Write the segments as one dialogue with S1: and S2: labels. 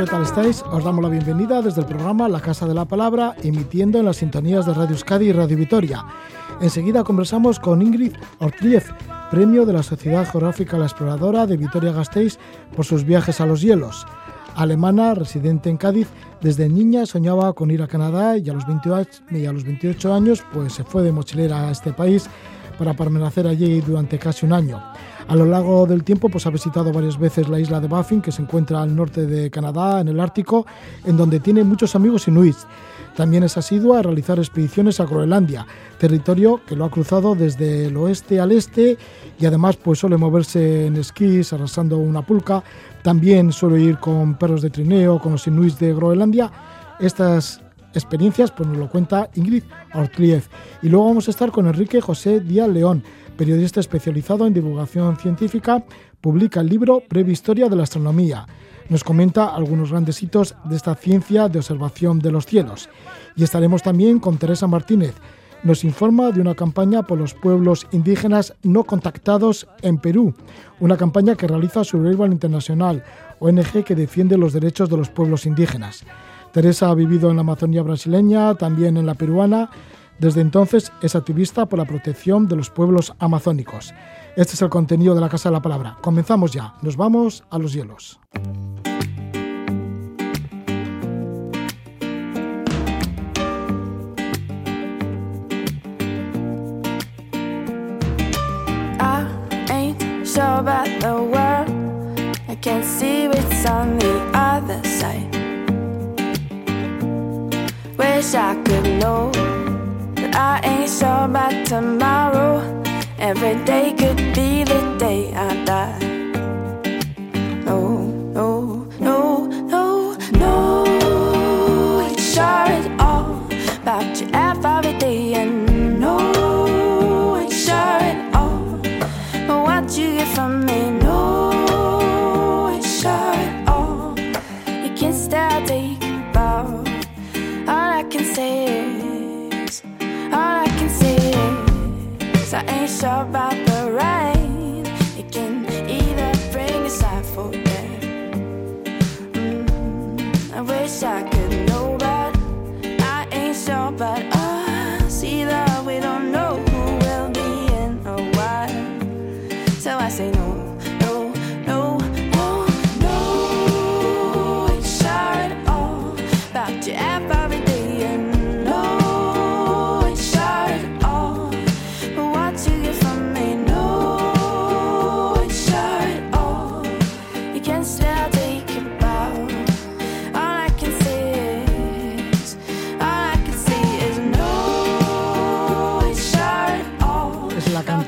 S1: ¿qué tal estáis? Os damos la bienvenida desde el programa La Casa de la Palabra, emitiendo en las sintonías de Radio Euskadi y Radio Vitoria. Enseguida conversamos con Ingrid Ortliez, premio de la Sociedad Geográfica La Exploradora de Vitoria-Gasteiz por sus viajes a los hielos. Alemana, residente en Cádiz, desde niña soñaba con ir a Canadá y a los 28, y a los 28 años pues se fue de mochilera a este país para permanecer allí durante casi un año. A lo largo del tiempo pues, ha visitado varias veces la isla de Baffin, que se encuentra al norte de Canadá, en el Ártico, en donde tiene muchos amigos inuits. También es asidua a realizar expediciones a Groenlandia, territorio que lo ha cruzado desde el oeste al este y además pues suele moverse en esquís arrasando una pulca. También suele ir con perros de trineo, con los inuits de Groenlandia. Estas experiencias pues nos lo cuenta Ingrid Ortliev. Y luego vamos a estar con Enrique José Díaz León, periodista especializado en divulgación científica, publica el libro Breve Historia de la Astronomía. Nos comenta algunos grandes hitos de esta ciencia de observación de los cielos. Y estaremos también con Teresa Martínez. Nos informa de una campaña por los pueblos indígenas no contactados en Perú, una campaña que realiza Survival Internacional, ONG que defiende los derechos de los pueblos indígenas. Teresa ha vivido en la Amazonía brasileña, también en la peruana, desde entonces es activista por la protección de los pueblos amazónicos. Este es el contenido de la Casa de la Palabra. Comenzamos ya. Nos vamos a los hielos.
S2: I ain't sure about tomorrow. Every day could be the day I die. Is I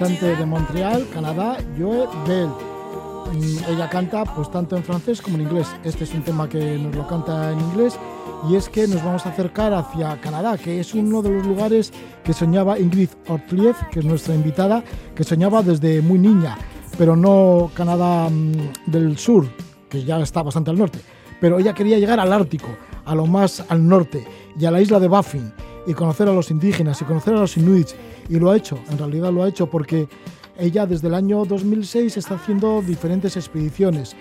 S1: cantante de Montreal, Canadá, Joe Bell. Mm, Ella canta pues tanto en francés como en inglés. Este es un tema que nos lo canta en inglés y es que nos vamos a acercar hacia Canadá, que es uno de los lugares que soñaba Ingrid Ortliev, que es nuestra invitada, que soñaba desde muy niña, pero no Canadá mm, del sur, que ya está bastante al norte, pero ella quería llegar al Ártico, a lo más al norte y a la isla de Baffin y conocer a los indígenas y conocer a los inuits y lo ha hecho, en realidad lo ha hecho porque ella desde el año 2006 está haciendo diferentes expediciones,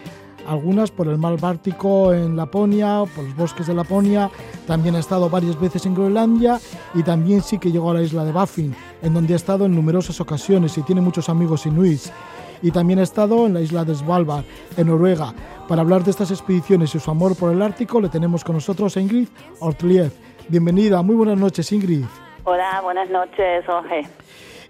S1: algunas por el mar Báltico en Laponia, por los bosques de Laponia, también ha estado varias veces en Groenlandia y también sí que llegó a la isla de Baffin, en donde ha estado en numerosas ocasiones y tiene muchos amigos inuits. Y también ha estado en la isla de Svalbard, en Noruega. Para hablar de estas expediciones y su amor por el Ártico, le tenemos con nosotros a Ingrid Ortliev. Bienvenida, muy buenas noches Ingrid.
S3: Hola, buenas noches, Jorge.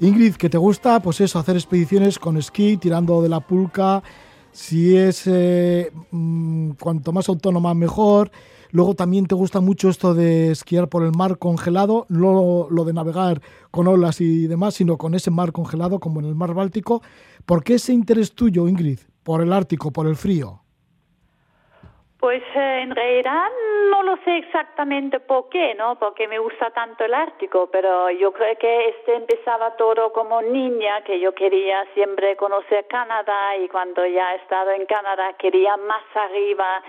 S1: Ingrid, que te gusta, pues eso, hacer expediciones con esquí, tirando de la pulca, si es eh, mm, cuanto más autónoma mejor. Luego también te gusta mucho esto de esquiar por el mar congelado, no lo de navegar con olas y demás, sino con ese mar congelado como en el mar Báltico. ¿Por qué ese interés tuyo, Ingrid, por el Ártico, por el frío?
S3: Pues eh, en realidad no lo sé exactamente por qué, ¿no? Porque me gusta tanto el Ártico, pero yo creo que este empezaba todo como niña, que yo quería siempre conocer Canadá y cuando ya he estado en Canadá quería más arriba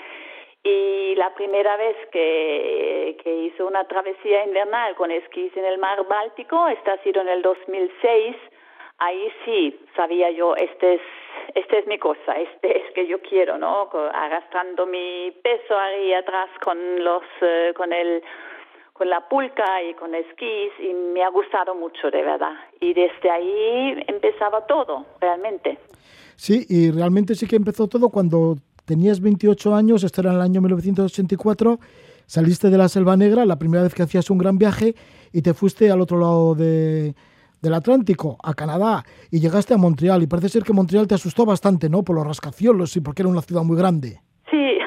S3: y la primera vez que, que hice una travesía invernal con esquís en el mar Báltico, esta ha sido en el 2006, ahí sí sabía yo, este es esta es mi cosa, este es que yo quiero, ¿no? Arrastrando mi peso ahí atrás con los, eh, con el, con la pulca y con esquís y me ha gustado mucho, de verdad. Y desde ahí empezaba todo, realmente.
S1: Sí, y realmente sí que empezó todo cuando tenías 28 años, esto era en el año 1984, saliste de la Selva Negra, la primera vez que hacías un gran viaje y te fuiste al otro lado de, del Atlántico, a Canadá, y llegaste a Montreal. Y parece ser que Montreal te asustó bastante, ¿no? Por los rascacielos y porque era una ciudad muy grande.
S3: Sí,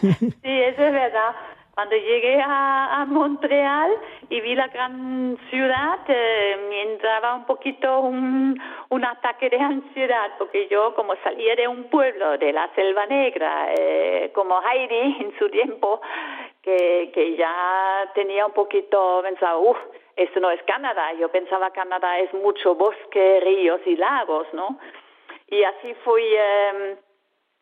S3: sí, eso es verdad. Cuando llegué a, Montreal y vi la gran ciudad, eh, me entraba un poquito un, un, ataque de ansiedad, porque yo como salía de un pueblo de la Selva Negra, eh, como Heidi en su tiempo, que, que ya tenía un poquito, pensaba, uff, esto no es Canadá. Yo pensaba Canadá es mucho bosque, ríos y lagos, ¿no? Y así fui, eh,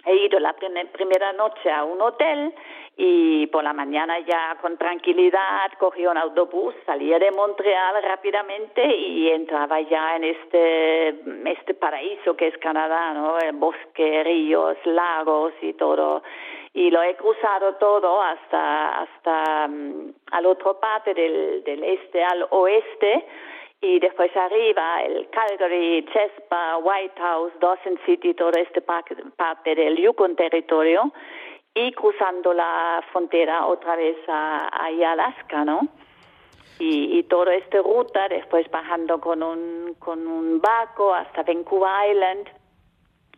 S3: he ido la primera noche a un hotel y por la mañana ya con tranquilidad cogí un autobús, salía de Montreal rápidamente y entraba ya en este, este paraíso que es Canadá, ¿no? El bosque, ríos, lagos y todo y lo he cruzado todo hasta hasta um, al otro parte del, del este al oeste y después arriba el Calgary, Chespa, Whitehouse, Dawson City, toda esta parte del Yukon territorio y cruzando la frontera otra vez a, a Alaska, ¿no? Y, y, toda esta ruta, después bajando con un, con un barco hasta Vancouver Island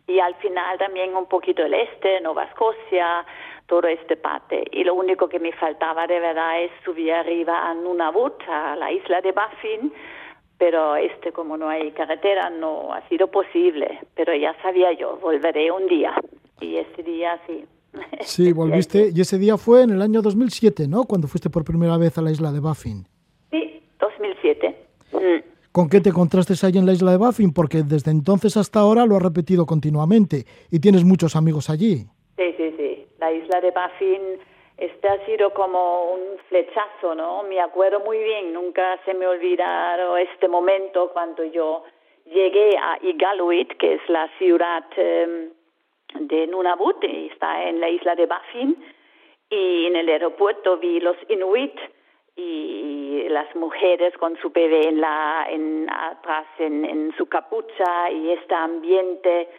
S3: y al final también un poquito el este, Nueva Escocia, todo este parte. Y lo único que me faltaba de verdad es subir arriba a Nunavut, a la isla de Baffin, pero este como no hay carretera no ha sido posible, pero ya sabía yo, volveré un día. Y ese día sí.
S1: Sí, volviste, y ese día fue en el año 2007, ¿no? Cuando fuiste por primera vez a la isla de Baffin.
S3: Sí, 2007.
S1: ¿Con qué te contrastes ahí en la isla de Baffin? Porque desde entonces hasta ahora lo has repetido continuamente y tienes muchos amigos allí.
S3: Sí, sí, sí. La isla de Baffin este ha sido como un flechazo, ¿no? Me acuerdo muy bien, nunca se me olvidaron este momento cuando yo llegué a Iqaluit, que es la ciudad em, de Nunavut, está en la isla de Baffin, y en el aeropuerto vi los Inuit y las mujeres con su bebé en la en atrás en, en su capucha y este ambiente.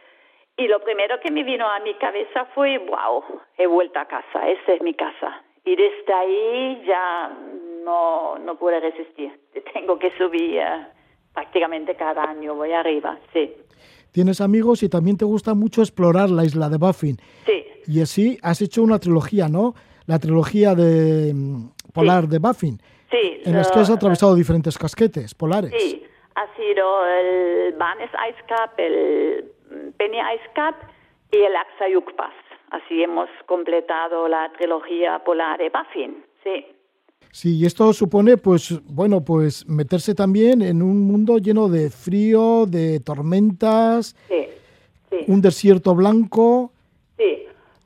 S3: Y lo primero que me vino a mi cabeza fue wow he vuelto a casa esta es mi casa y desde ahí ya no no pude resistir. Tengo que subir eh, prácticamente cada año voy arriba sí.
S1: Tienes amigos y también te gusta mucho explorar la isla de Baffin
S3: sí.
S1: Y así has hecho una trilogía no la trilogía de polar de Baffin.
S3: Sí.
S1: En las que has atravesado diferentes casquetes polares.
S3: Sí, ha sido el Banes Ice Cap, el Penny Ice Cap y el Axayuk Pass. Así hemos completado la trilogía polar de Baffin, sí.
S1: Sí, y esto supone, pues, bueno, pues meterse también en un mundo lleno de frío, de tormentas,
S3: sí, sí.
S1: un desierto blanco.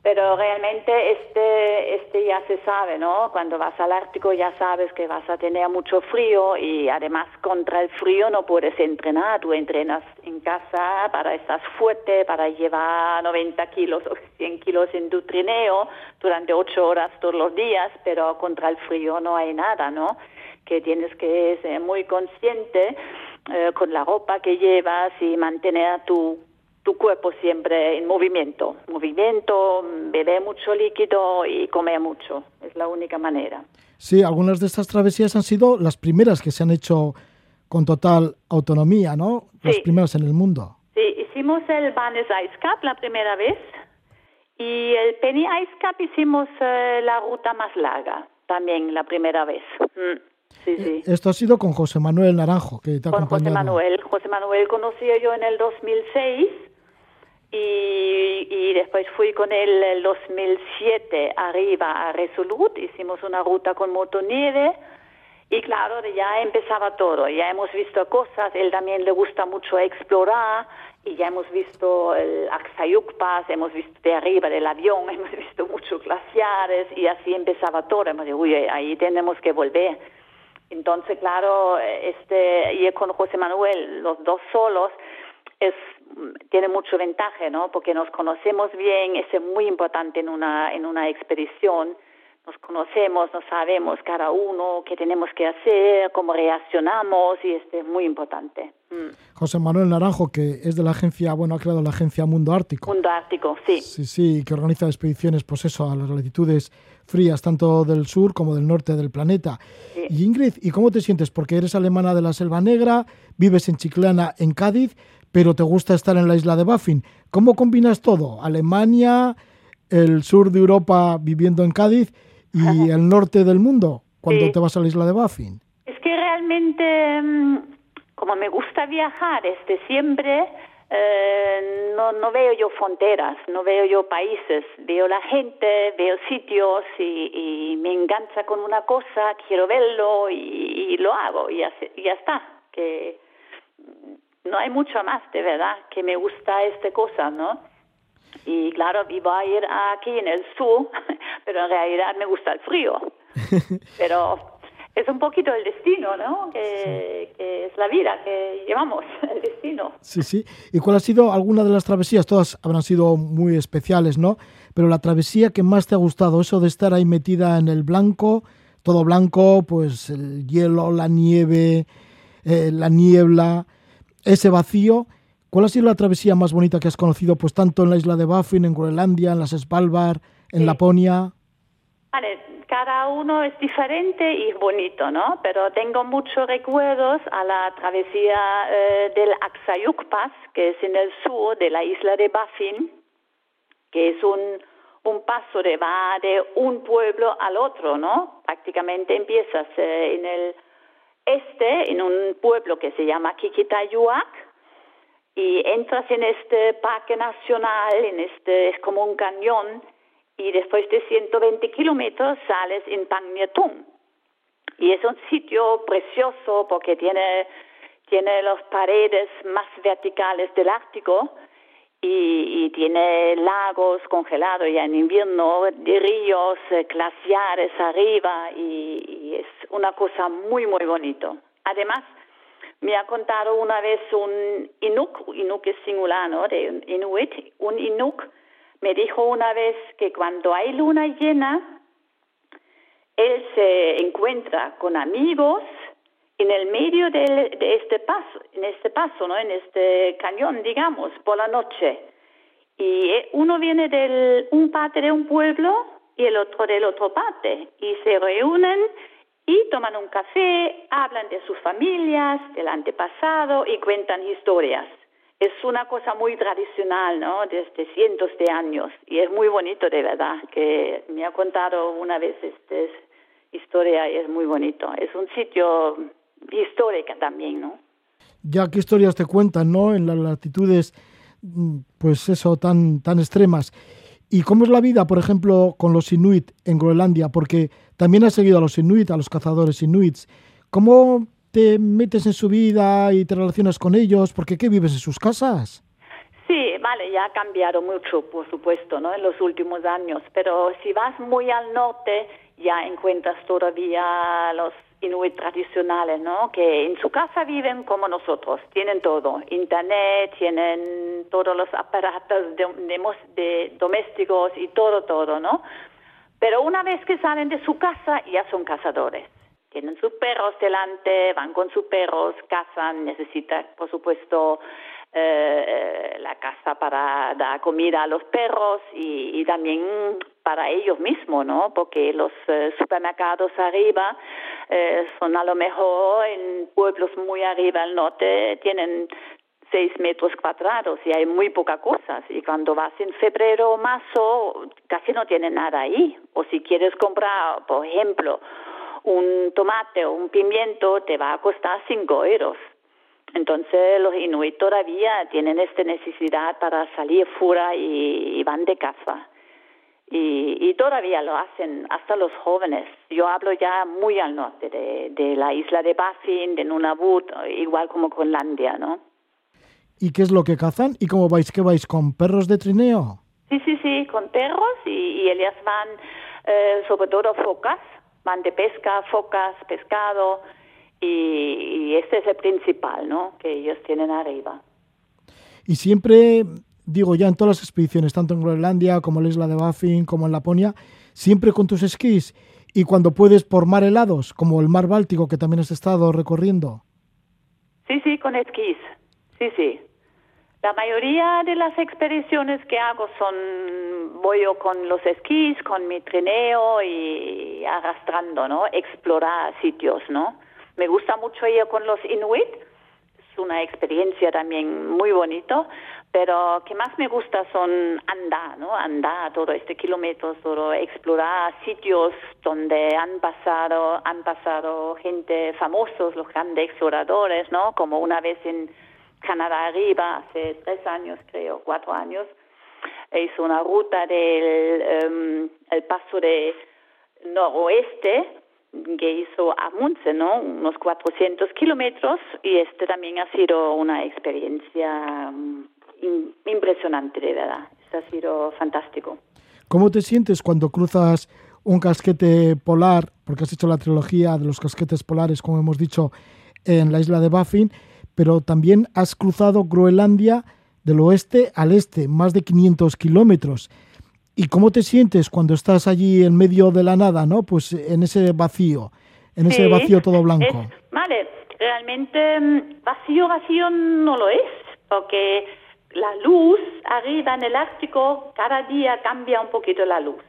S3: Pero realmente este, este ya se sabe, ¿no? Cuando vas al Ártico ya sabes que vas a tener mucho frío y además contra el frío no puedes entrenar. Tú entrenas en casa para estar fuerte, para llevar 90 kilos o 100 kilos en tu trineo durante 8 horas todos los días, pero contra el frío no hay nada, ¿no? Que tienes que ser muy consciente eh, con la ropa que llevas y mantener tu tu cuerpo siempre en movimiento. Movimiento, beber mucho líquido y comer mucho. Es la única manera.
S1: Sí, algunas de estas travesías han sido las primeras que se han hecho con total autonomía, ¿no? Las primeras en el mundo.
S3: Sí, hicimos el Banes Ice Cup la primera vez y el Penny Ice Cup hicimos eh, la ruta más larga también la primera vez. Mm, sí, sí.
S1: Esto ha sido con José Manuel Naranjo, que te ha
S3: con
S1: acompañado.
S3: José Manuel. José Manuel conocí yo en el 2006 y, y, después fui con él el 2007 arriba a Resolute, hicimos una ruta con motonieve y claro, ya empezaba todo, ya hemos visto cosas, él también le gusta mucho explorar. Y ya hemos visto el Axayuk Pass, hemos visto de arriba del avión, hemos visto muchos glaciares. Y así empezaba todo, hemos dicho, uy, ahí tenemos que volver. Entonces, claro, este, y con José Manuel, los dos solos, es tiene mucho ventaja, ¿no? Porque nos conocemos bien, eso es muy importante en una, en una expedición. Nos conocemos, nos sabemos cada uno qué tenemos que hacer, cómo reaccionamos y esto es muy importante.
S1: Mm. José Manuel Naranjo, que es de la agencia, bueno, ha creado la agencia Mundo Ártico.
S3: Mundo Ártico, sí.
S1: Sí, sí, que organiza expediciones, pues eso, a las latitudes frías, tanto del sur como del norte del planeta. Y Ingrid, ¿y cómo te sientes? Porque eres alemana de la Selva Negra, vives en Chiclana, en Cádiz, pero te gusta estar en la isla de Baffin. ¿Cómo combinas todo? Alemania, el sur de Europa viviendo en Cádiz y el norte del mundo cuando te vas a la isla de Baffin.
S3: Es que realmente, mm, como me gusta viajar este siempre, eh, no, no veo yo fronteras, no veo yo países, veo la gente, veo sitios y, me engancha con una cosa, quiero verlo y, lo hago y ya, y ya está. Que no hay mucho más, de verdad, que me gusta esta cosa, ¿no? Y claro, iba a ir aquí en el sur, pero en realidad me gusta el frío. Pero es un poquito el destino, ¿no? Que, es la vida que llevamos, el destino.
S1: Sí, sí. ¿Y cuál ha sido alguna de las travesías? Todas habrán sido muy especiales, ¿no? Pero la travesía que más te ha gustado, eso de estar ahí metida en el blanco, todo blanco, pues el hielo, la nieve, eh, la niebla ese vacío. ¿Cuál ha sido la travesía más bonita que has conocido, pues tanto en la isla de Baffin, en Groenlandia, en las Svalbard, en Laponia?
S3: Vale, cada uno es diferente y bonito, ¿no? Pero tengo muchos recuerdos a la travesía eh, del Aksayuk Pass, que es en el sur de la isla de Baffin, que es un, un paso de va de un pueblo al otro, ¿no? Prácticamente empiezas eh, en el este, en un pueblo que se llama Kikitayuak, y entras en este parque nacional, en este, es como un cañón, y después de 120 kilómetros sales en Pangnetung. Y es un sitio precioso porque tiene, tiene las paredes más verticales del Ártico, y, tiene lagos congelados ya en invierno, ríos eh, glaciares arriba y, es una cosa muy, muy bonito. Además, me ha contado una vez un Inuk, Inuk es singular, ¿no? De Inuit, un Inuk me dijo una vez que cuando hay luna llena, él se encuentra con amigos en el medio de, este paso, en este paso, ¿no? En este cañón, digamos, por la noche. Y eh, uno viene del un parte de un pueblo y el otro del otro parte y se reúnen y toman un café, hablan de sus familias, del antepasado y cuentan historias. Es una cosa muy tradicional, ¿no? Desde cientos de años y es muy bonito de verdad que me ha contado una vez esta historia y es muy bonito. Es un sitio histórica también, ¿no?
S1: Ya qué historias te cuentan, ¿no? En las latitudes, mm, pues eso, tan, tan extremas. ¿Y cómo es la vida, por ejemplo, con los inuit en Groenlandia? Porque también has seguido a los inuit, a los cazadores inuits. ¿Cómo te metes en su vida y te relacionas con ellos? Porque ¿qué vives en sus casas?
S3: Sí, vale, ya ha cambiado mucho, por supuesto, ¿no? En los últimos años. Pero si vas muy al norte, ya encuentras todavía los inuit tradicionales, ¿no? Que en su casa viven como nosotros, tienen todo, internet, tienen todos los aparatos de, domésticos y todo, todo, ¿no? Pero una vez que salen de su casa ya son cazadores. Tienen sus perros delante, van con sus perros, cazan, necesitan, por supuesto, eh, la casa para dar comida a los perros y, también para ellos mismos, ¿no? Porque los eh, supermercados arriba eh, son a lo mejor en pueblos muy arriba al norte, tienen seis metros cuadrados y hay muy poca cosas. Y cuando vas en febrero o marzo, casi no tienen nada ahí. O si quieres comprar, por ejemplo, un tomate o un pimiento, te va a costar cinco euros. Entonces los inuit todavía tienen esta necesidad para salir fuera y, van de caza. Y, todavía lo hacen hasta los jóvenes. Yo hablo ya muy al norte de, la isla de Baffin, de Nunavut, igual como con Landia, ¿no?
S1: ¿Y qué es lo que cazan? ¿Y cómo vais? ¿Qué vais con perros de trineo?
S3: Sí, sí, sí, con perros y, y ellas van eh, sobre todo focas, van de pesca, focas, pescado y, este es el principal, ¿no? Que ellos tienen arriba.
S1: Y siempre, digo ya en todas las expediciones, tanto en Groenlandia como en la isla de Baffin, como en Laponia, siempre con tus esquís y cuando puedes por mar helados, como el mar Báltico que también has estado recorriendo.
S3: Sí, sí, con esquís. Sí, sí. La mayoría de las expediciones que hago son, voy yo con los esquís, con mi trineo y arrastrando, ¿no? Explorar sitios, ¿no? Me gusta mucho ir con los inuit, es una experiencia también muy bonito, pero que más me gusta son andar, ¿no? Andar todo este kilómetro, todo explorar sitios donde han pasado, han pasado gente famosos, los grandes exploradores, ¿no? Como una vez en Canadá arriba, hace tres años creo, cuatro años, hizo una ruta del em, el paso de noroeste que hizo a Munce, ¿no? Unos 400 kilómetros y este también ha sido una experiencia impresionante, de verdad. Este ha sido fantástico.
S1: ¿Cómo te sientes cuando cruzas un casquete polar, porque has hecho la trilogía de los casquetes polares, como hemos dicho, en la isla de Baffin, pero también has cruzado Groenlandia del oeste al este, más de 500 kilómetros. ¿Y cómo te sientes cuando estás allí en medio de la nada, no? Pues en ese vacío, en ese vacío todo blanco.
S3: vale, realmente mm, vacío, vacío no lo es, porque la luz arriba en el Ártico cada día cambia un poquito la luz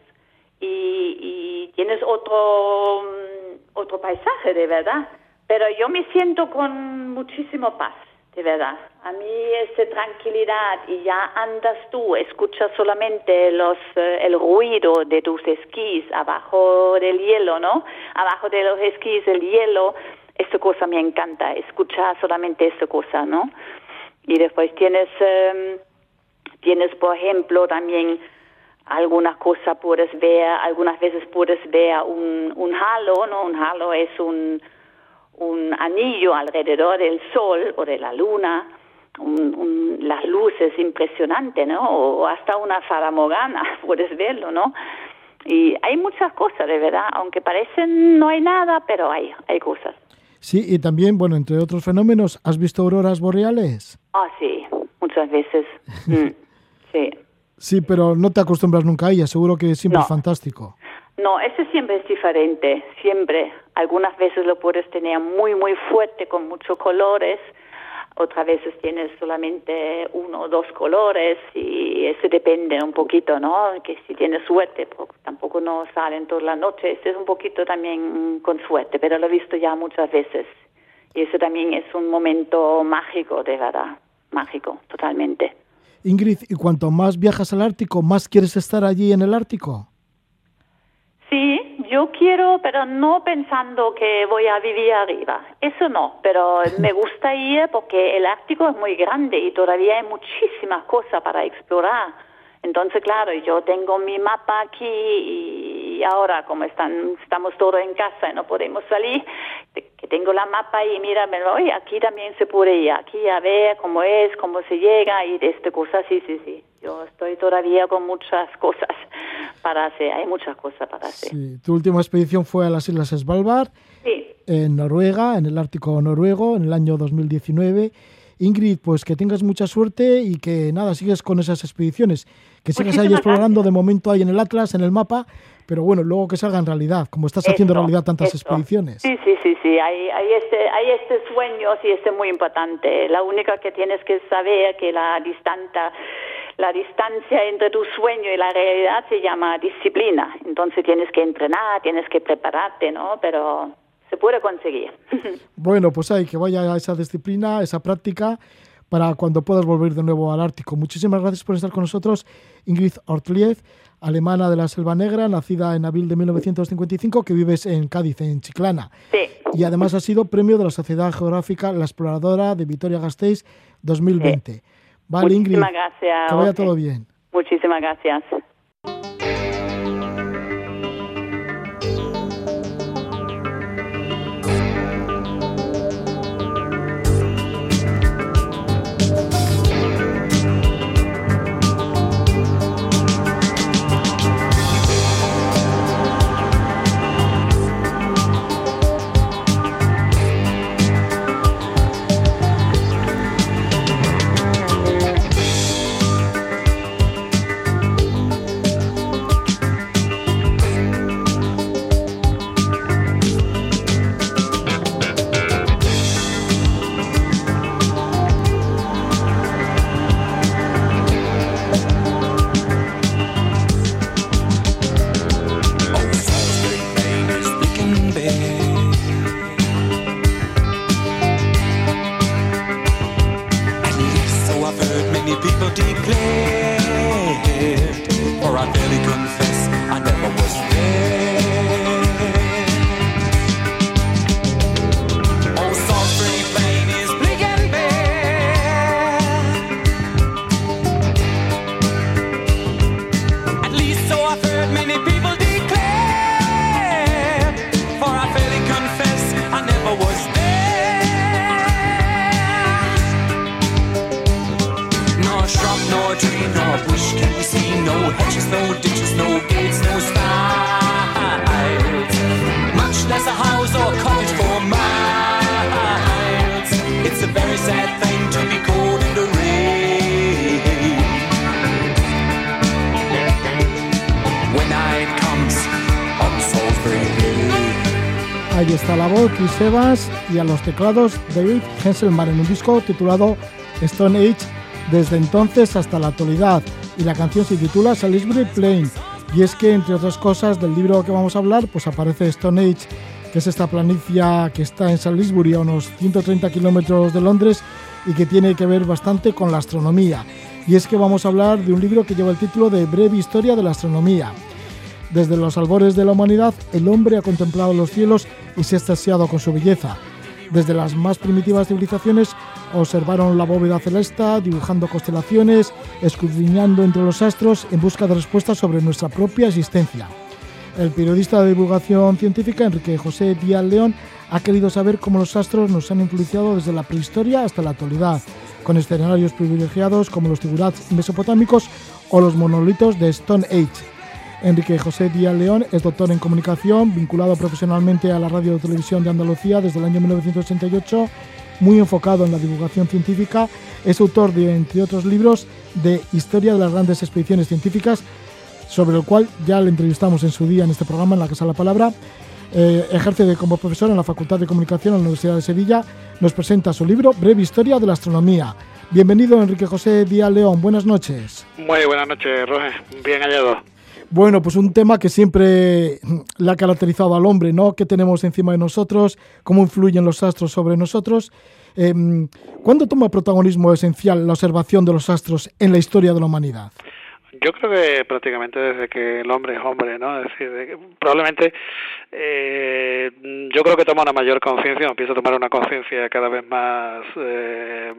S3: y, y tienes otro mm, otro paisaje de verdad pero yo me siento con muchísimo paz, de verdad. A mí esa tranquilidad y ya andas tú, escuchas solamente los, eh, el ruido de tus esquís abajo del hielo, ¿no? Abajo de los esquís, el hielo, esta cosa me encanta, escuchar solamente esta cosa, ¿no? Y después tienes, em, tienes por ejemplo, también algunas cosas puedes ver, algunas veces puedes ver un, un halo, ¿no? Un halo es un un anillo alrededor del sol o de la luna, las luces impresionantes, ¿no? O, hasta una faramorgana, puedes verlo, ¿no? Y hay muchas cosas, de verdad, aunque parecen no hay nada, pero hay, hay cosas.
S1: Sí, y también, bueno, entre otros fenómenos, ¿has visto auroras boreales?
S3: Ah, sí, muchas veces. Mm, sí.
S1: Sí, pero no te acostumbras nunca a ellas, seguro que siempre es fantástico.
S3: No, ese siempre es diferente, siempre. Algunas veces lo puedes tener muy, muy fuerte con muchos colores, otras veces tienes solamente uno o dos colores y eso depende un poquito, ¿no? Que si tienes suerte, pues, tampoco no salen toda la noche, este es un poquito también con suerte, pero lo he visto ya muchas veces. Y eso también es un momento mágico, de verdad, mágico, totalmente.
S1: Ingrid, ¿y cuanto más viajas al Ártico, más quieres estar allí en el Ártico?
S3: Sí, yo quiero, pero no pensando que voy a vivir arriba. Eso no, pero me gusta ir porque el Ártico es muy grande y todavía hay muchísimas cosas para explorar. Entonces, claro, yo tengo mi mapa aquí y ahora como están, estamos todos en casa y no podemos salir, que tengo la mapa y mira, oye, aquí también se puede ir, aquí a ver cómo es, cómo se llega y de esta cosa, sí, sí, sí. Yo estoy todavía con muchas cosas para hacer, hay muchas cosas para hacer.
S1: Sí. Tu última expedición fue a las Islas Svalbard, en Noruega, en el Ártico noruego, en el año 2019. Ingrid, pues que tengas mucha suerte y que nada, sigues con esas expediciones, que sigas ahí explorando, de momento ahí en el Atlas, en el mapa, pero bueno, luego que salga en realidad, como estás haciendo realidad tantas expediciones.
S3: Sí, sí, sí, sí, hay, hay, este, hay este sueño, sí, este es muy importante. La única que tienes que saber que la distancia la distancia entre tu sueño y la realidad se llama disciplina. Entonces tienes que entrenar, tienes que prepararte, ¿no? Pero se puede conseguir.
S1: Bueno, pues hay que vaya a esa disciplina, esa práctica para cuando puedas volver de nuevo al Ártico. Muchísimas gracias por estar con nosotros, Ingrid Ortliez, alemana de la Selva Negra, nacida en abril de 1955, que vives en Cádiz, en Chiclana.
S3: Sí.
S1: Y además ha sido premio de la Sociedad Geográfica La Exploradora de Vitoria-Gasteiz 2020. Vale, Ingrid.
S3: Muchísimas gracias.
S1: Que vaya todo bien.
S3: Muchísimas gracias.
S1: Ahí está la voz, Chris Sebas y a los teclados David Henselman en un disco titulado Stone Age desde entonces hasta la actualidad. Y la canción se titula Salisbury Plain. Y es que entre otras cosas del libro que vamos a hablar pues aparece Stone Age que es esta planicie que está en Salisbury a unos 130 kilómetros de Londres y que tiene que ver bastante con la astronomía. Y es que vamos a hablar de un libro que lleva el título de Breve Historia de la Astronomía desde los albores de la humanidad, el hombre ha contemplado los cielos y se ha extasiado con su belleza. Desde las más primitivas civilizaciones observaron la bóveda celeste, dibujando constelaciones, escudriñando entre los astros en busca de respuestas sobre nuestra propia existencia. El periodista de divulgación científica Enrique José Díaz León ha querido saber cómo los astros nos han influenciado desde la prehistoria hasta la actualidad, con escenarios privilegiados como los tigurats mesopotámicos o los monolitos de Stone Age. Enrique José Díaz León es doctor en comunicación, vinculado profesionalmente a la radio y televisión de Andalucía desde el año 1988, muy enfocado en la divulgación científica. Es autor de, entre otros libros, de Historia de las grandes expediciones científicas, sobre el cual ya le entrevistamos en su día en este programa, en la Casa de la Palabra. Eh, ejerce como profesor en la Facultad de Comunicación de la Universidad de Sevilla. Nos presenta su libro Breve Historia de la Astronomía. Bienvenido, Enrique José Díaz León. Buenas noches.
S4: Muy buenas noches, Roger. Bien hallado.
S1: Bueno, pues un tema que siempre le ha caracterizado al hombre, ¿no? ¿Qué tenemos encima de nosotros? ¿Cómo influyen los astros sobre nosotros? Eh, ¿Cuándo toma protagonismo esencial la observación de los astros en la historia de la humanidad?
S4: Yo creo que prácticamente desde que el hombre es hombre, ¿no? Es decir, probablemente eh, yo creo que toma una mayor conciencia, empieza a tomar una conciencia cada vez más eh,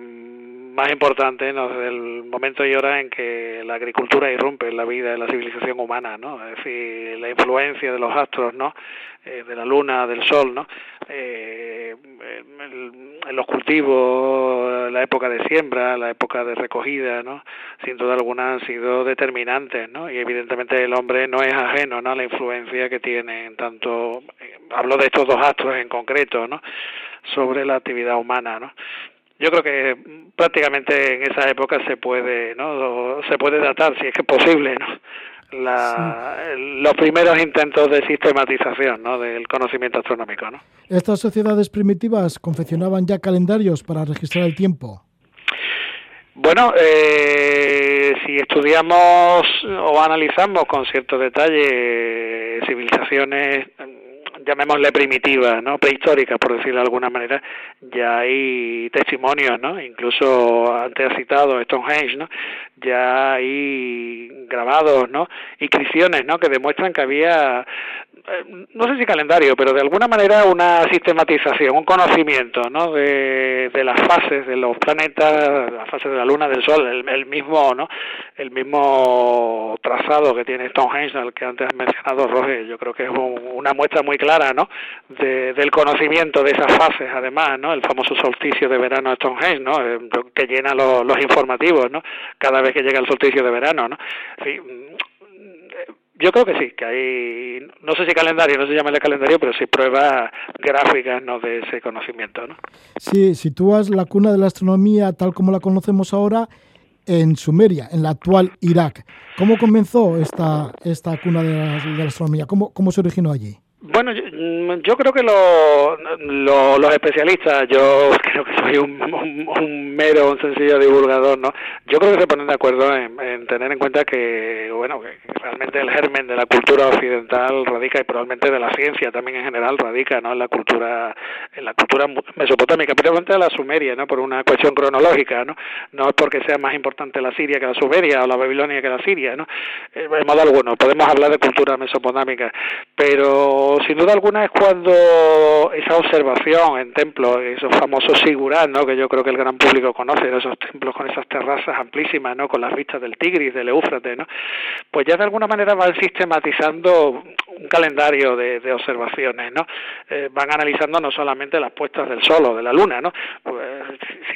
S4: más importante ¿no? desde el momento y hora en que la agricultura irrumpe en la vida de la civilización humana, ¿no? Es decir, la influencia de los astros, ¿no? Eh, de la luna, del sol, ¿no? Eh, en los cultivos, la época de siembra, la época de recogida, ¿no? Sin duda alguna han sido determinantes, ¿no? Y evidentemente el hombre no es ajeno, ¿no? A la influencia que tiene en tanto, eh, hablo de estos dos astros en concreto, ¿no? Sobre la actividad humana, ¿no? Yo creo que prácticamente en esa época se puede no se puede datar si es que es posible no la, los primeros intentos de sistematización ¿no? del conocimiento astronómico. ¿no?
S1: ¿Estas sociedades primitivas confeccionaban ya calendarios para registrar el tiempo?
S4: Bueno, eh, si estudiamos o analizamos con cierto detalle civilizaciones llamémosle primitiva, ¿no? prehistórica, por decirlo de alguna manera, ya hay testimonios, ¿no? incluso antes ha citado Stonehenge, ¿no? ya hay grabados ¿no? inscripciones ¿no? que demuestran que había no sé si calendario, pero de alguna manera una sistematización, un conocimiento ¿no? de, de las fases de los planetas, las fases de la Luna, del Sol, el, mismo ¿no? el mismo trazado que tiene Stonehenge, el que antes has mencionado, Roger, yo creo que es una muestra muy clara ¿no? De, del conocimiento de esas fases, además, ¿no? el famoso solsticio de verano de Stonehenge, ¿no? Eh, que llena los informativos ¿no? cada vez que llega el solsticio de verano. ¿no? Yo creo que sí, que hay, no sé si calendario, no se llama el calendario, pero sí pruebas gráficas ¿no? de ese conocimiento. ¿no?
S1: Sí, sitúas la cuna de la astronomía tal como la conocemos ahora en Sumeria, en la actual Irak. ¿Cómo comenzó esta, esta cuna de la, astronomía? ¿Cómo, ¿Cómo se originó allí?
S4: Bueno, yo, mm, creo que los especialistas, yo creo que soy un, mero, un sencillo divulgador, ¿no? Yo creo que se ponen de acuerdo en, tener en cuenta que, bueno, que realmente el germen de la cultura occidental radica y probablemente de la ciencia también en general radica, ¿no? En la cultura, en la cultura mesopotámica, probablemente la sumeria, ¿no? Por una cuestión cronológica, ¿no? No es porque sea más importante la Siria que la Sumeria o la Babilonia que la Siria, ¿no? Eh, de modo alguno, podemos hablar de cultura mesopotámica, pero sin duda alguna es cuando esa observación en templos, esos famosos sigurat, ¿no? que yo creo que el gran público conoce, esos templos con esas terrazas amplísimas, ¿no? con las vistas del Tigris, del Éufrates, ¿no? pues ya de alguna manera van sistematizando un calendario de, observaciones, ¿no? Eh, van analizando no solamente las puestas del sol o de la luna, ¿no? Pues,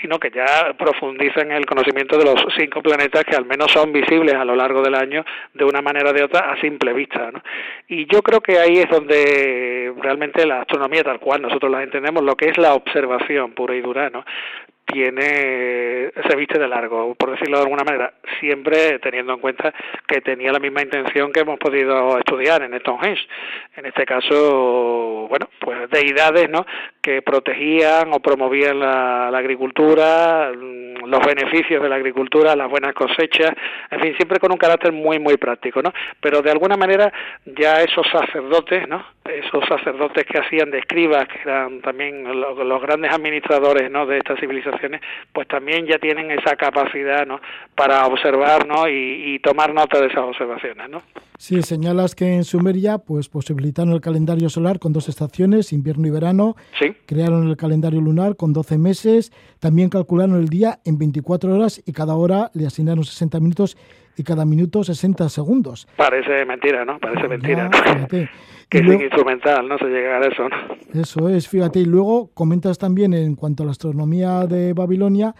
S4: sino que ya profundizan el conocimiento de los cinco planetas que al menos son visibles a lo largo del año de una manera o de otra a simple vista, ¿no? Y yo creo que ahí es donde realmente la astronomía tal cual nosotros la entendemos, lo que es la observación pura y dura, ¿no? Tiene se viste de largo, por decirlo de alguna manera, siempre teniendo en cuenta que tenía la misma intención que hemos podido estudiar en Stonehenge. En este caso, bueno, pues deidades, ¿no? que protegían o promovían la, agricultura, mm, los beneficios de la agricultura, las buenas cosechas, en fin, siempre con un carácter muy muy práctico, ¿no? Pero de alguna manera ya esos sacerdotes, ¿no? Esos sacerdotes que hacían de escribas, que eran también los, los grandes administradores, ¿no? De estas pues también ya tienen esa capacidad ¿no? para observar ¿no? y, tomar nota de esas observaciones. ¿no?
S1: Sí, señalas que en Sumeria pues posibilitaron el calendario solar con dos estaciones, invierno y verano.
S4: Sí.
S1: Crearon el calendario lunar con 12 meses. También calcularon el día en 24 horas y cada hora le asignaron 60 minutos y cada minuto 60 segundos.
S4: Parece mentira, ¿no? Parece mentira. que es instrumental, no se llega a eso, ¿no?
S1: Eso es, fíjate. Y luego comentas también en cuanto a la astronomía de Babilonia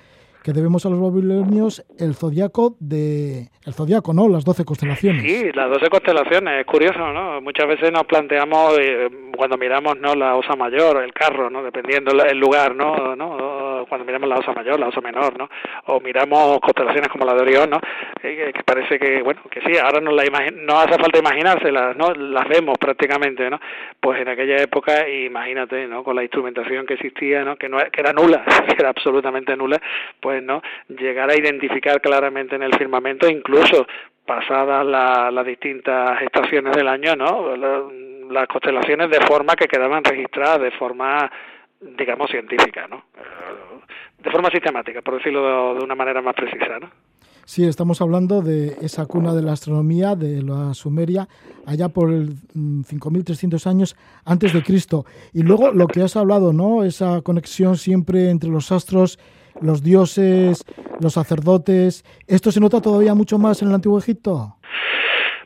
S1: que debemos a los babilonios el zodiaco de el zodiaco, ¿no? Las doce constelaciones.
S4: Sí, las doce constelaciones, es curioso, ¿no? Muchas veces nos planteamos eh, cuando miramos, ¿no? La osa mayor, el carro, ¿no? Dependiendo el lugar, ¿no? ¿no? Cuando miramos la osa mayor, la osa menor, ¿no? O miramos constelaciones como la de Orión, ¿no? Eh, que parece que, bueno, que sí, ahora no la no hace falta imaginárselas, ¿no? Las vemos prácticamente, ¿no? Pues en aquella época, imagínate, ¿no? Con la instrumentación que existía, ¿no? Que no que era nula, que era absolutamente nula, pues ¿no? Llegar a identificar claramente en el firmamento, incluso pasadas las distintas estaciones del año, ¿no? las constelaciones de forma que quedaban registradas de forma, digamos, científica, ¿no? De forma sistemática, por decirlo de una manera más precisa, ¿no?
S1: Sí, estamos hablando de esa cuna de la astronomía de la Sumeria, allá por el 5300 mm, años antes de Cristo. Y luego lo que has hablado, ¿no? Esa conexión siempre entre los astros los dioses, los sacerdotes. ¿Esto se nota todavía mucho más en el Antiguo Egipto?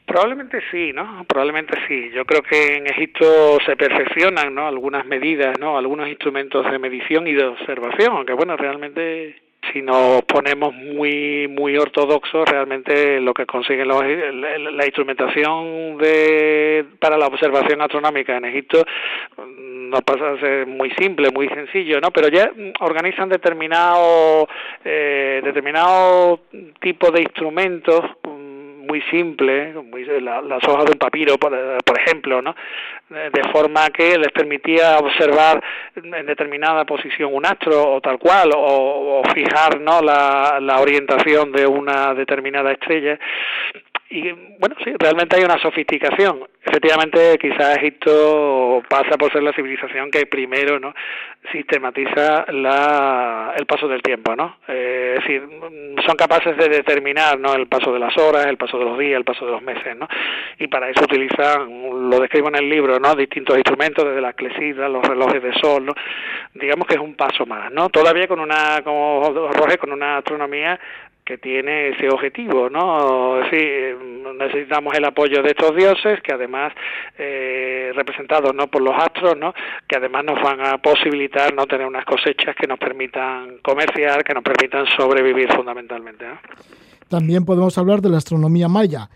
S4: Probablemente sí, ¿no? Probablemente sí. Yo creo que en Egipto se perfeccionan, ¿no? Algunas medidas, ¿no? Algunos instrumentos de medición y de observación, aunque bueno, realmente si nos ponemos muy muy ortodoxos realmente lo que consiguen los, la instrumentación de para la observación astronómica en Egipto no pasa a ser muy simple, muy sencillo, ¿no? Pero ya organizan determinado, eh, determinado tipo de instrumentos mm, muy simples, muy, las hojas de un papiro, por, por, ejemplo, ¿no? De forma que les permitía observar en determinada posición un astro o tal cual, o, o fijar, ¿no? La, la orientación de una determinada estrella y bueno, sí, realmente hay una sofisticación. Efectivamente, quizás Egipto pasa por ser la civilización que primero no sistematiza la, el paso del tiempo, ¿no? Eh, es decir, son capaces de determinar ¿no? el paso de las horas, el paso de los días, el paso de los meses, ¿no? Y para eso utilizan, lo describo en el libro, ¿no? Distintos instrumentos, desde la clesida, los relojes de sol, ¿no? Digamos que es un paso más, ¿no? Todavía con una, como Roger, con una astronomía que tiene ese objetivo, ¿no? Sí, necesitamos el apoyo de estos dioses, que además eh, representados no por los astros, ¿no? Que además nos van a posibilitar no tener unas cosechas que nos permitan comerciar, que nos permitan sobrevivir fundamentalmente.
S1: También podemos hablar de la astronomía maya.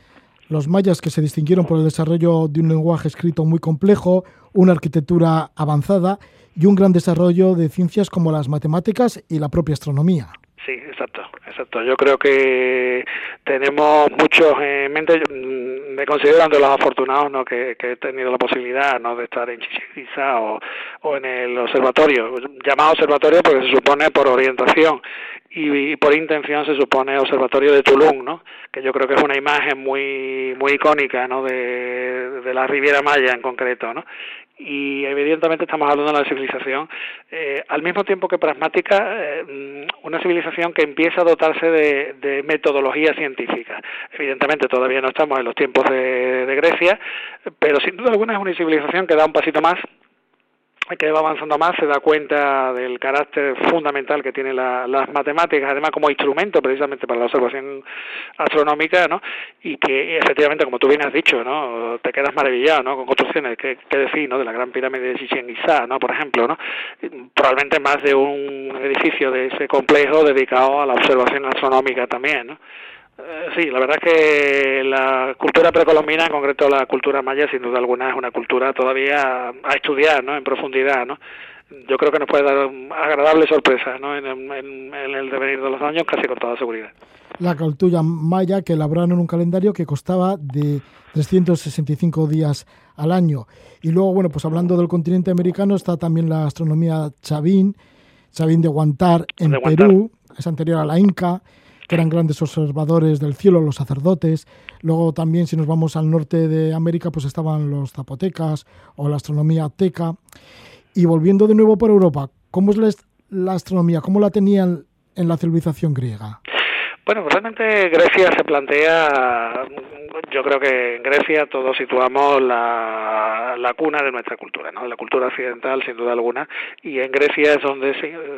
S1: Los mayas que se distinguieron por el desarrollo de un lenguaje escrito muy complejo, una arquitectura avanzada y un gran desarrollo de ciencias como las matemáticas y la propia astronomía.
S4: Sí, exacto, exacto. Yo creo que tenemos muchos en mente. Mm, me considero de los afortunados, ¿no? Que, he tenido la posibilidad, ¿no? De estar en Chichen o, o en el observatorio, llamado observatorio porque se supone por orientación y, por intención se supone Observatorio de Tulum, ¿no? que yo creo que es una imagen muy muy icónica ¿no? de, de la Riviera Maya en concreto. ¿no? Y evidentemente estamos hablando de una civilización, eh, al mismo tiempo que pragmática, eh, una civilización que empieza a dotarse de, de, metodología científica. Evidentemente todavía no estamos en los tiempos de, de Grecia, pero sin duda alguna es una civilización que da un pasito más que va avanzando más se da cuenta del carácter fundamental que tienen las matemáticas, además como instrumento precisamente para la observación astronómica, ¿no? Y que efectivamente, como tú bien has dicho, ¿no? Te quedas maravillado, ¿no? Con construcciones que, que decir, ¿no? De la gran pirámide de Chichen Itza, ¿no? Por ejemplo, ¿no? Probablemente más de un edificio de ese complejo dedicado a la observación astronómica también, ¿no? Eh, sí, la verdad es que la cultura precolombina, en concreto la cultura maya, sin duda alguna es una cultura todavía a estudiar, ¿no? En profundidad, ¿no? Yo creo que nos puede dar agradables sorpresas, ¿no? En, el devenir de los años, casi con toda seguridad.
S1: La cultura maya que elaboraron en un calendario que costaba de 365 días al año. Y luego, bueno, pues hablando del continente americano, está también la astronomía chavín, chavín de Guantar en Perú, es anterior a la Inca que eran grandes observadores del cielo, los sacerdotes. Luego también, si nos vamos al norte de América, pues estaban los zapotecas o la astronomía azteca. Y volviendo de nuevo por Europa, ¿cómo es la, la astronomía? ¿Cómo la tenían en la civilización griega?
S4: Bueno, realmente Grecia se plantea, yo creo que en Grecia todos situamos la, la cuna de nuestra cultura, ¿no? la cultura occidental sin duda alguna, y en Grecia es donde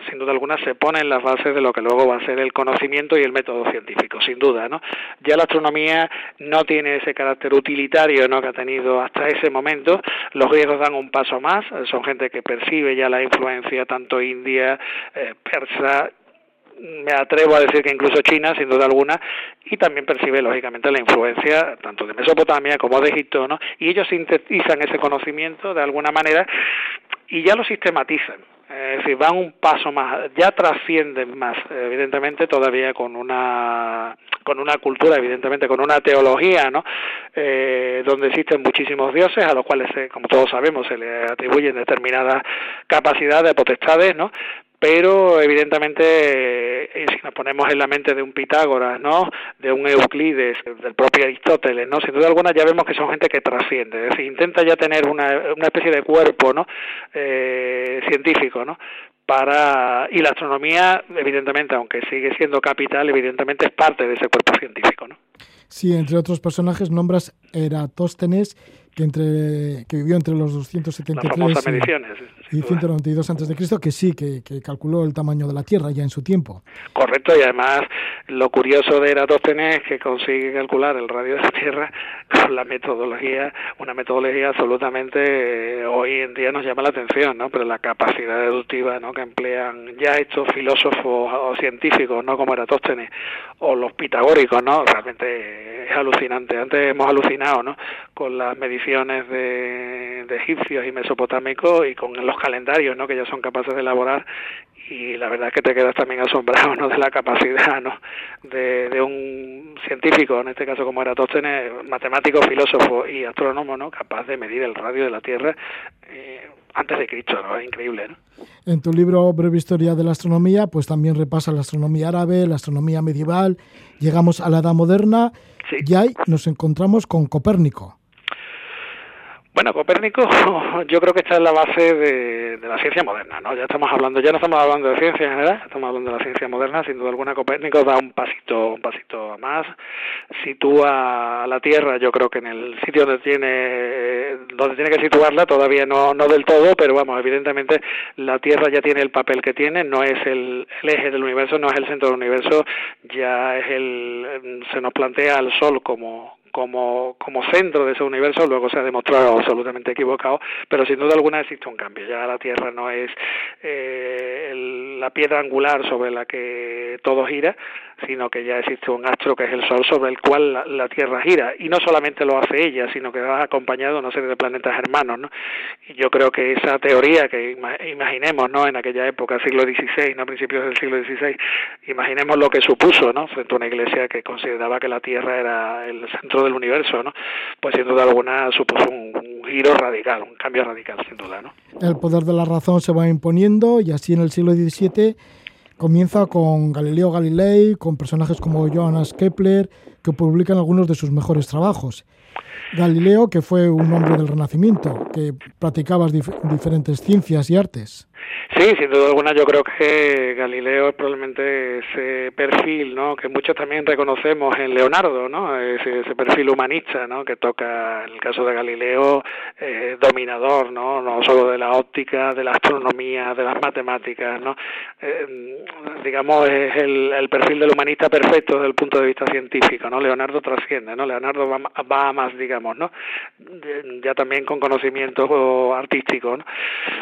S4: sin duda alguna se ponen las bases de lo que luego va a ser el conocimiento y el método científico, sin duda. ¿no? Ya la astronomía no tiene ese carácter utilitario ¿no? que ha tenido hasta ese momento, los griegos dan un paso más, son gente que percibe ya la influencia tanto india, eh, persa, me atrevo a decir que incluso China, sin duda alguna, y también percibe lógicamente la influencia tanto de Mesopotamia como de Egipto, ¿no? Y ellos sintetizan ese conocimiento de alguna manera y ya lo sistematizan. Es decir, van un paso más, ya trascienden más, evidentemente todavía con una con una cultura, evidentemente con una teología, ¿no? Eh, donde existen muchísimos dioses a los cuales, como todos sabemos, se le atribuyen determinadas capacidades, potestades, ¿no? Pero evidentemente eh, si nos ponemos en la mente de un Pitágoras, ¿no? de un Euclides, del propio Aristóteles, ¿no? sin duda alguna ya vemos que son gente que trasciende, es decir, intenta ya tener una, una especie de cuerpo ¿no? Eh, científico, ¿no? para y la astronomía evidentemente aunque sigue siendo capital evidentemente es parte de ese cuerpo científico no
S1: sí entre otros personajes nombras Eratóstenes que, entre, que vivió entre los 273 y, y 192 antes de Cristo, que sí, que, que, calculó el tamaño de la Tierra ya en su tiempo.
S4: Correcto, y además lo curioso de Eratóstenes es que consigue calcular el radio de la Tierra con la metodología, una metodología absolutamente eh, hoy en día nos llama la atención, ¿no? Pero la capacidad deductiva, ¿no? Que emplean ya estos filósofos o científicos, ¿no? Como Eratóstenes o los pitagóricos, ¿no? Realmente es alucinante. Antes hemos alucinado, ¿no? Con las mediciones de, egipcios y mesopotámicos y con los calendarios ¿no? que ellos son capaces de elaborar y la verdad es que te quedas también asombrado ¿no? de la capacidad ¿no? de, de un científico, en este caso como Eratóstenes, matemático, filósofo y astrónomo, ¿no? capaz de medir el radio de la Tierra eh, antes de Cristo, ¿no? Es increíble, ¿no?
S1: En tu libro Breve Historia de la Astronomía, pues también repasa la astronomía árabe, la astronomía medieval, llegamos a la Edad Moderna y ahí nos encontramos con Copérnico.
S4: Bueno, Copérnico yo creo que está en la base de, la ciencia moderna, ¿no? Ya estamos hablando, ya no estamos hablando de ciencia en general, estamos hablando de la ciencia moderna, sin duda alguna Copérnico da un pasito, un pasito más, sitúa a la Tierra, yo creo que en el sitio donde tiene, donde tiene que situarla, todavía no, no del todo, pero vamos, evidentemente la Tierra ya tiene el papel que tiene, no es el, el eje del universo, no es el centro del universo, ya es el, se nos plantea al Sol como, como, como centro de ese universo, luego se ha demostrado absolutamente equivocado, pero sin duda alguna existe un cambio. Ya la Tierra no es eh, la piedra angular sobre la que todo gira, sino que ya existe un astro que es el Sol sobre el cual la, Tierra gira. Y no solamente lo hace ella, sino que va acompañado de una serie de planetas hermanos. ¿no? Y yo creo que esa teoría que imaginemos ¿no? en aquella época, siglo XVI, ¿no? principios del siglo XVI, imaginemos lo que supuso ¿no? frente a una iglesia que consideraba que la Tierra era el centro del universo, ¿no? pues sin duda alguna supuso un, un giro radical, un cambio radical, sin duda. ¿no?
S1: El poder de la razón se va imponiendo y así en el siglo XVII Comienza con Galileo Galilei, con personajes como Johannes Kepler, que publican algunos de sus mejores trabajos. Galileo, que fue un hombre del Renacimiento, que practicaba diferentes ciencias y artes.
S4: Sí, sin duda alguna yo creo que Galileo es probablemente ese perfil, ¿no? Que muchos también reconocemos en Leonardo, ¿no? Ese, perfil humanista, ¿no? Que toca, en el caso de Galileo, eh, dominador, ¿no? No solo de la óptica, de la astronomía, de las matemáticas, ¿no? Eh, digamos, es el, perfil del humanista perfecto desde el punto de vista científico, ¿no? Leonardo trasciende, ¿no? Leonardo va, va más, digamos, ¿no? Ya también con conocimiento artístico, ¿no?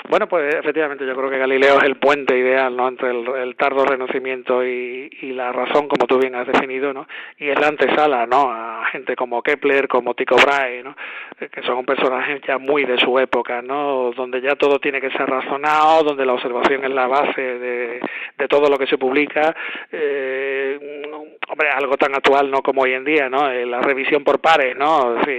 S4: Bueno, pues efectivamente yo creo que Galileo es el puente ideal ¿no? entre el, tardo renacimiento y, la razón, como tú bien has definido, ¿no? y es la antesala ¿no? a gente como Kepler, como Tycho Brahe, ¿no? que son personajes ya muy de su época, ¿no? donde ya todo tiene que ser razonado, donde la observación es la base de, de todo lo que se publica. Eh, hombre, algo tan actual no como hoy en día, ¿no? Eh, la revisión por pares, ¿no? Sí,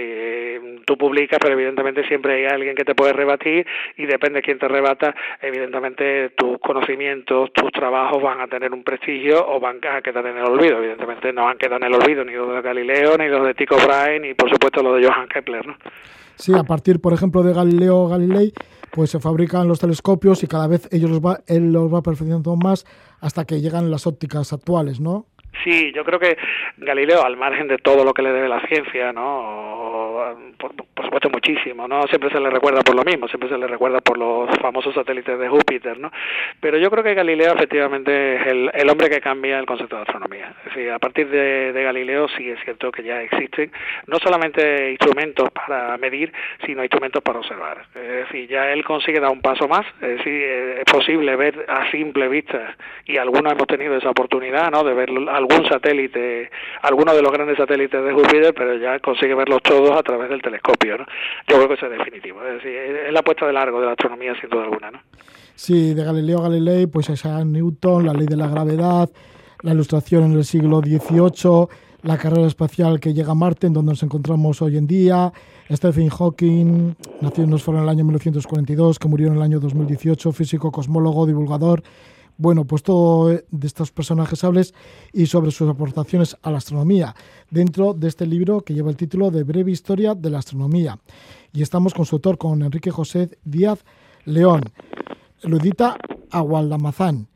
S4: tú publicas, pero evidentemente siempre hay alguien que te puede rebatir y depende de quién te rebata, evidentemente tus conocimientos, tus trabajos van a tener un prestigio o van a quedar en el olvido. Evidentemente no van a quedar en el olvido ni los de Galileo, ni los de Tycho Brahe, ni por supuesto los de Johann Kepler, ¿no?
S1: Sí, a partir, por ejemplo, de Galileo Galilei, pues se fabrican los telescopios y cada vez ellos los va, él los va perfeccionando más hasta que llegan las ópticas actuales, ¿no?
S4: Sí, yo creo que Galileo, al margen de todo lo que le debe la ciencia, ¿no? Por, supuesto muchísimo, ¿no? Siempre se le recuerda por lo mismo, siempre se le recuerda por los famosos satélites de Júpiter, ¿no? Pero yo creo que Galileo efectivamente es el, hombre que cambia el concepto de astronomía. Es decir, a partir de, Galileo sí es cierto que ya existen no solamente instrumentos para medir, sino instrumentos para observar. Es decir, ya él consigue dar un paso más, es decir, es posible ver a simple vista, y algunos hemos tenido esa oportunidad, ¿no? De ver algún satélite, alguno de los grandes satélites de Júpiter, pero ya consigue verlos todos a través del telescopio, ¿no? Yo creo que eso es definitivo, es es la apuesta de largo de la astronomía sin duda alguna, ¿no?
S1: Sí, de Galileo Galilei, pues esa Newton, la ley de la gravedad, la ilustración en el siglo XVIII, la carrera espacial que llega a Marte, en donde nos encontramos hoy en día, Stephen Hawking, nació en en el año 1942, que murió en el año 2018, físico, cosmólogo, divulgador, bueno, pues todo de estos personajes hables y sobre sus aportaciones a la astronomía, dentro de este libro que lleva el título de Breve Historia de la Astronomía. Y estamos con su autor, con Enrique José Díaz León. Lo edita Agualdamazán.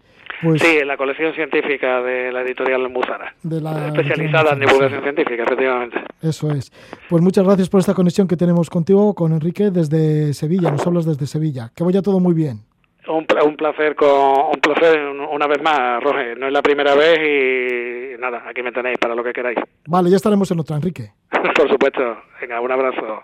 S4: Pues, sí, la colección científica de la editorial Muzara, especializada en divulgación científica, efectivamente.
S1: Eso es. Pues muchas gracias por esta conexión que tenemos contigo, con Enrique, desde Sevilla. Nos hablas desde Sevilla. Que vaya todo muy bien.
S4: Un, un placer con un placer una vez más, Roger. No es la primera vez y nada, aquí me tenéis para lo que queráis.
S1: Vale, ya estaremos en otra, Enrique.
S4: Por supuesto. Venga, un abrazo.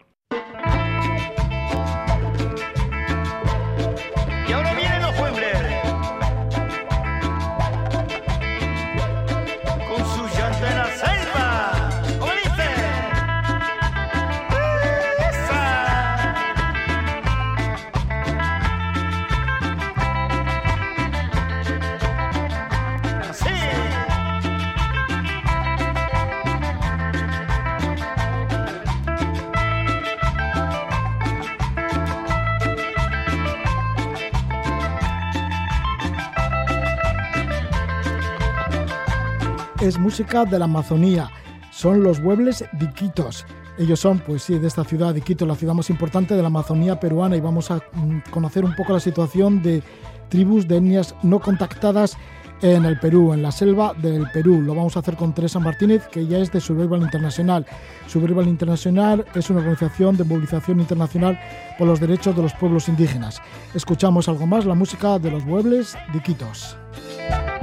S1: Es música de la Amazonía. Son los Muebles de Iquitos. Ellos son, pues sí, de esta ciudad de Iquitos, la ciudad más importante de la Amazonía peruana, y vamos a mm, conocer un poco la situación de tribus de etnias no contactadas en el Perú, en la selva del Perú. Lo vamos a hacer con Teresa Martínez, que ya es de Survival Internacional. Survival Internacional es una organización de movilización internacional por los derechos de los pueblos indígenas. Escuchamos algo más, la música de los Muebles de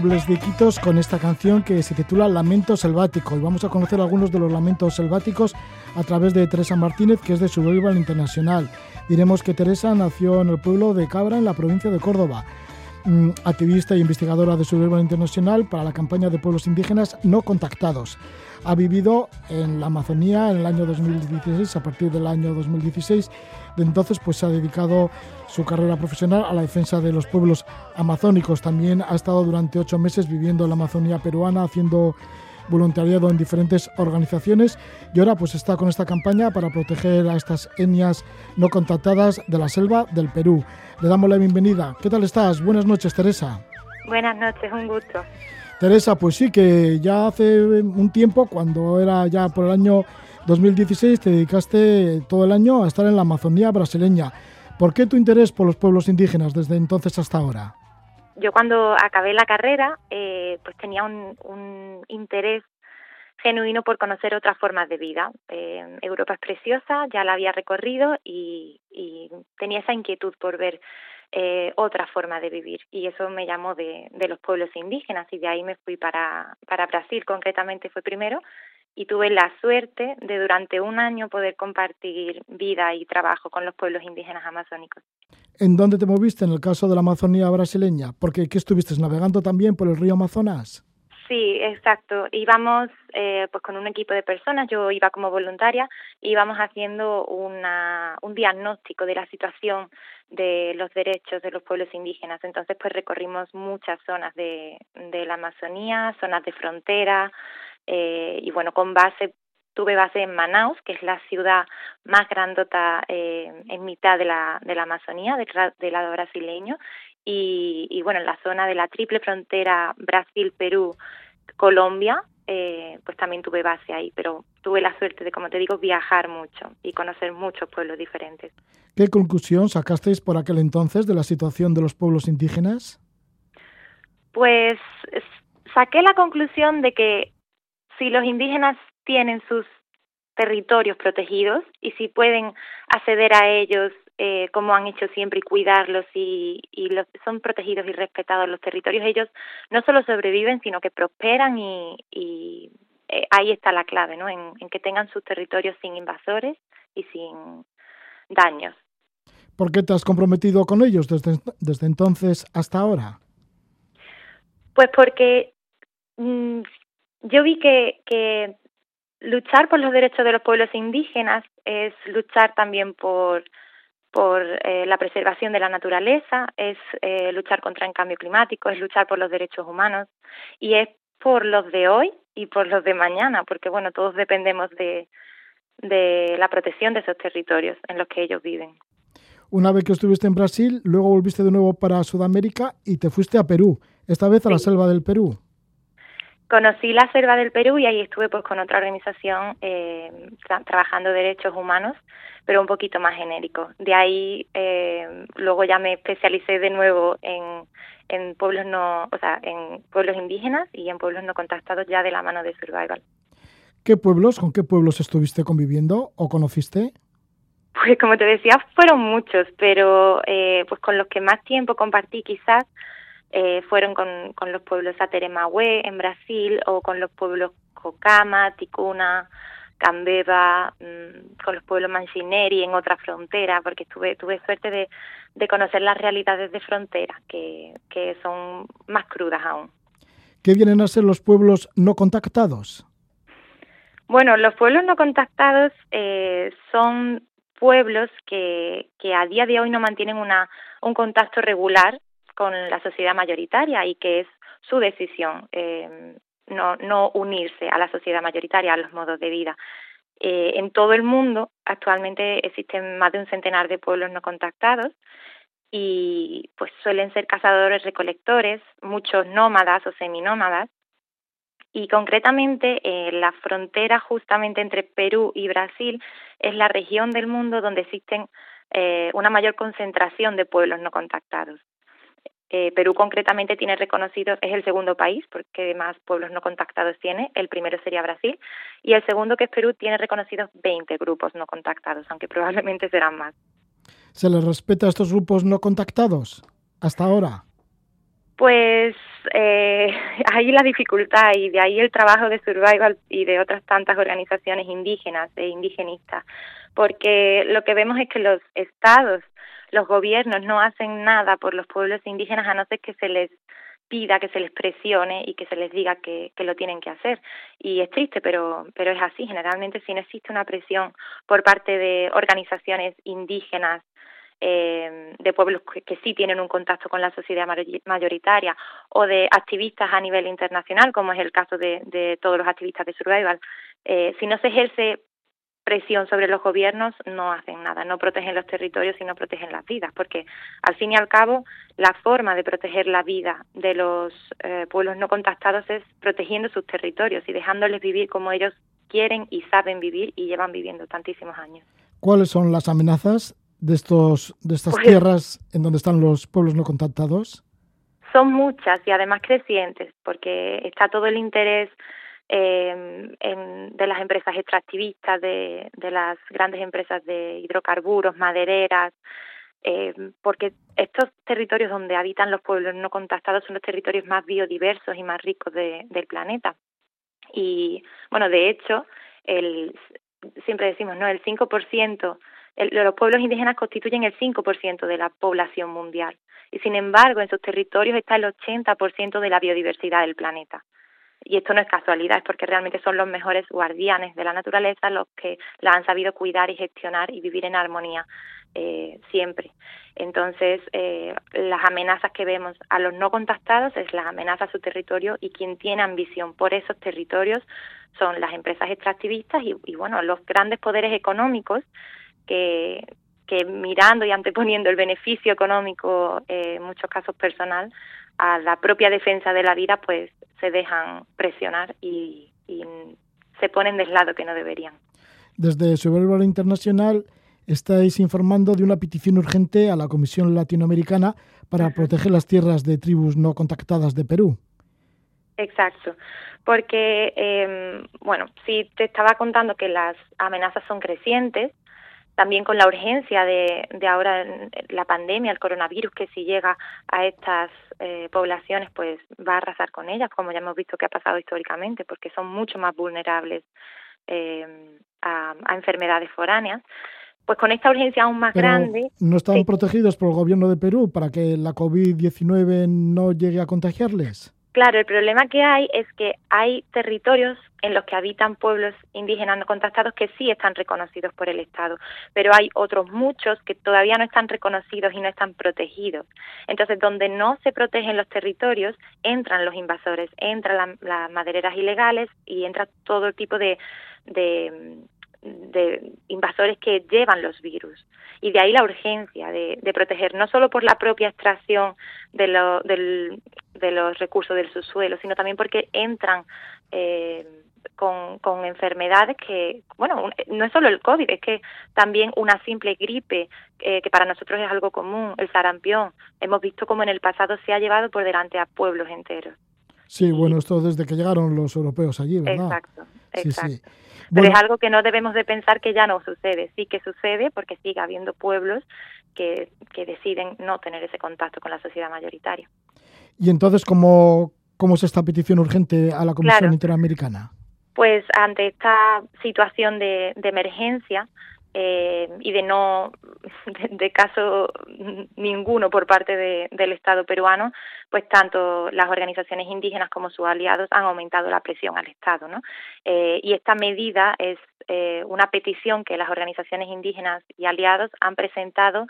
S1: De Iquitos con esta canción que se titula Lamento Selvático. Y vamos a conocer algunos de los lamentos selváticos a través de Teresa Martínez, que es de Survival Internacional. Diremos que Teresa nació en el pueblo de Cabra, en la provincia de Córdoba. Mm, activista e investigadora de Survival Internacional para la campaña de pueblos indígenas no contactados. Ha vivido en la Amazonía en el año 2016, a partir del año 2016. De entonces pues se ha dedicado su carrera profesional a la defensa de los pueblos amazónicos. También ha estado durante ocho meses viviendo en la Amazonía peruana, haciendo voluntariado en diferentes organizaciones y ahora pues está con esta campaña para proteger a estas etnias no contactadas de la selva del Perú. Le damos la bienvenida. ¿Qué tal estás? Buenas noches, Teresa.
S5: Buenas noches, un gusto.
S1: Teresa, pues sí, que ya hace un tiempo, cuando era ya por el año 2016, te dedicaste todo el año a estar en la Amazonía brasileña. ¿Por qué tu interés por los pueblos indígenas desde entonces hasta ahora?
S5: Yo cuando acabé la carrera, eh, pues tenía un, interés genuino por conocer otras formas de vida. Eh, Europa es preciosa, ya la había recorrido y, tenía esa inquietud por ver eh, otra forma de vivir y eso me llamó de, de, los pueblos indígenas y de ahí me fui para, para Brasil, concretamente fue primero y tuve la suerte de durante un año poder compartir vida y trabajo con los pueblos indígenas amazónicos.
S1: ¿En dónde te moviste en el caso de la Amazonía brasileña? Porque ¿qué estuviste navegando también por el río Amazonas?
S5: Sí, exacto. Íbamos eh, pues con un equipo de personas, yo iba como voluntaria, íbamos haciendo una, un diagnóstico de la situación de los derechos de los pueblos indígenas. Entonces, pues recorrimos muchas zonas de, la Amazonía, zonas de frontera, eh, y bueno, con base, tuve base en Manaus, que es la ciudad más grandota eh, en mitad de la, de la Amazonía, del, lado brasileño, y, bueno, en la zona de la triple frontera Brasil-Perú, Colombia, eh, pues también tuve base ahí, pero tuve la suerte de, como te digo, viajar mucho y conocer muchos pueblos diferentes.
S1: ¿Qué conclusión sacasteis por aquel entonces de la situación de los pueblos indígenas?
S5: Pues saqué la conclusión de que si los indígenas tienen sus territorios protegidos y si pueden acceder a ellos eh, como han hecho siempre y cuidarlos y, y los, son protegidos y respetados los territorios, ellos no solo sobreviven, sino que prosperan y, y eh, ahí está la clave, ¿no? En, en, que tengan sus territorios sin invasores y sin daños.
S1: ¿Por qué te has comprometido con ellos desde, desde entonces hasta ahora?
S5: Pues porque mm, yo vi que, que luchar por los derechos de los pueblos indígenas es luchar también por, por eh, la preservación de la naturaleza, es eh, luchar contra el cambio climático, es luchar por los derechos humanos y es por los de hoy y por los de mañana, porque bueno, todos dependemos de, de la protección de esos territorios en los que ellos viven.
S1: Una vez que estuviste en Brasil, luego volviste de nuevo para Sudamérica y te fuiste a Perú, esta vez a la selva del Perú
S5: conocí la selva del Perú y ahí estuve pues con otra organización eh, trabajando derechos humanos, pero un poquito más genérico. De ahí eh, luego ya me especialicé de nuevo en, en pueblos no, o sea, en pueblos indígenas y en pueblos no contactados ya de la mano de Survival.
S1: ¿Qué pueblos, con qué pueblos estuviste conviviendo o conociste?
S5: Pues como te decía, fueron muchos, pero eh, pues con los que más tiempo compartí quizás eh, fueron con, con los pueblos Ateremahue en Brasil o con los pueblos Cocama, Ticuna, Cambeba, mm, con los pueblos Manchineri en otra frontera, porque tuve, tuve suerte de, de conocer las realidades de frontera, que, que son más crudas aún.
S1: ¿Qué vienen a ser los pueblos no contactados?
S5: Bueno, los pueblos no contactados eh, son pueblos que, que a día de hoy no mantienen una, un contacto regular con la sociedad mayoritaria y que es su decisión eh, no, no unirse a la sociedad mayoritaria, a los modos de vida. Eh, en todo el mundo actualmente existen más de un centenar de pueblos no contactados y pues suelen ser cazadores recolectores, muchos nómadas o seminómadas y concretamente eh, la frontera justamente entre Perú y Brasil es la región del mundo donde existen una mayor concentración de pueblos no contactados. Eh, Perú concretamente tiene reconocidos, es el segundo país porque más pueblos no contactados tiene, el primero sería Brasil, y el segundo que es Perú tiene reconocidos 20 grupos no contactados, aunque probablemente serán más.
S1: ¿Se les respeta a estos grupos no contactados hasta ahora?
S5: Pues eh, ahí la dificultad y de ahí el trabajo de Survival y de otras tantas organizaciones indígenas e indigenistas, porque lo que vemos es que los estados, los gobiernos no hacen nada por los pueblos indígenas a no ser que se les pida, que se les presione y que se les diga que, que lo tienen que hacer. Y es triste, pero, pero es así. Generalmente si no existe una presión por parte de organizaciones indígenas eh, de pueblos que, sí tienen un contacto con la sociedad mayoritaria o de activistas a nivel internacional, como es el caso de, de todos los activistas de Survival, eh, si no se ejerce presión sobre los gobiernos, no hacen nada, no protegen los territorios y no protegen las vidas, porque al fin y al cabo la forma de proteger la vida de los eh, pueblos no contactados es protegiendo sus territorios y dejándoles vivir como ellos quieren y saben vivir y llevan viviendo tantísimos años.
S1: ¿Cuáles son las amenazas de, estos, de estas pues tierras en donde están los pueblos no contactados?
S5: Son muchas y además crecientes, porque está todo el interés eh, en, de las empresas extractivistas, de, de las grandes empresas de hidrocarburos, madereras, eh, porque estos territorios donde habitan los pueblos no contactados son los territorios más biodiversos y más ricos de, del planeta. Y bueno, de hecho, el, siempre decimos, ¿no? El 5% los pueblos indígenas constituyen el 5% de la población mundial y sin embargo en sus territorios está el 80% de la biodiversidad del planeta. Y esto no es casualidad, es porque realmente son los mejores guardianes de la naturaleza los que la han sabido cuidar y gestionar y vivir en armonía eh, siempre. Entonces, eh, las amenazas que vemos a los no contactados es la amenaza a su territorio y quien tiene ambición por esos territorios son las empresas extractivistas y, bueno, los grandes poderes económicos que, que mirando y anteponiendo el beneficio económico, eh, en muchos casos personal, a la propia defensa de la vida, pues se dejan presionar y, se ponen del lado que no deberían.
S1: Desde Survival Internacional estáis informando de una petición urgente a la Comisión Latinoamericana para proteger las tierras de tribus no contactadas de Perú.
S5: Exacto, porque, eh, bueno, si te estaba contando que las amenazas son crecientes, también con la urgencia de, de ahora la pandemia, el coronavirus, que si llega a estas eh, poblaciones, pues va a arrasar con ellas, como ya hemos visto que ha pasado históricamente, porque son mucho más vulnerables eh, a, enfermedades foráneas. Pues con esta urgencia aún más grande.
S1: ¿No están protegidos por el gobierno de Perú para que la COVID-19 no llegue a contagiarles?
S5: Claro, el problema que hay es que hay territorios en los que habitan pueblos indígenas no contactados que sí están reconocidos por el Estado, pero hay otros muchos que todavía no están reconocidos y no están protegidos. Entonces, donde no se protegen los territorios, entran los invasores, entran las madereras ilegales y entra todo tipo de, invasores que llevan los virus. Y de ahí la urgencia de, de proteger, no solo por la propia extracción de, lo, del, de los recursos del subsuelo, sino también porque entran eh, con, con enfermedades que, bueno, no es solo el COVID, es que también una simple gripe, eh, que para nosotros es algo común, el sarampión, hemos visto como en el pasado se ha llevado por delante a pueblos enteros.
S1: Sí, bueno, esto desde que llegaron los europeos allí, ¿verdad?
S5: Exacto, exacto. Pero es algo que no debemos de pensar que ya no sucede. Sí que sucede porque sigue habiendo pueblos que, que deciden no tener ese contacto con la sociedad mayoritaria.
S1: ¿Y entonces cómo, cómo es esta petición urgente a la Comisión Interamericana?
S5: Pues ante esta situación de, de emergencia, eh, y de no de, caso ninguno por parte de, del Estado peruano, pues tanto las organizaciones indígenas como sus aliados han aumentado la presión al Estado, ¿no? Eh, y esta medida es eh, una petición que las organizaciones indígenas y aliados han presentado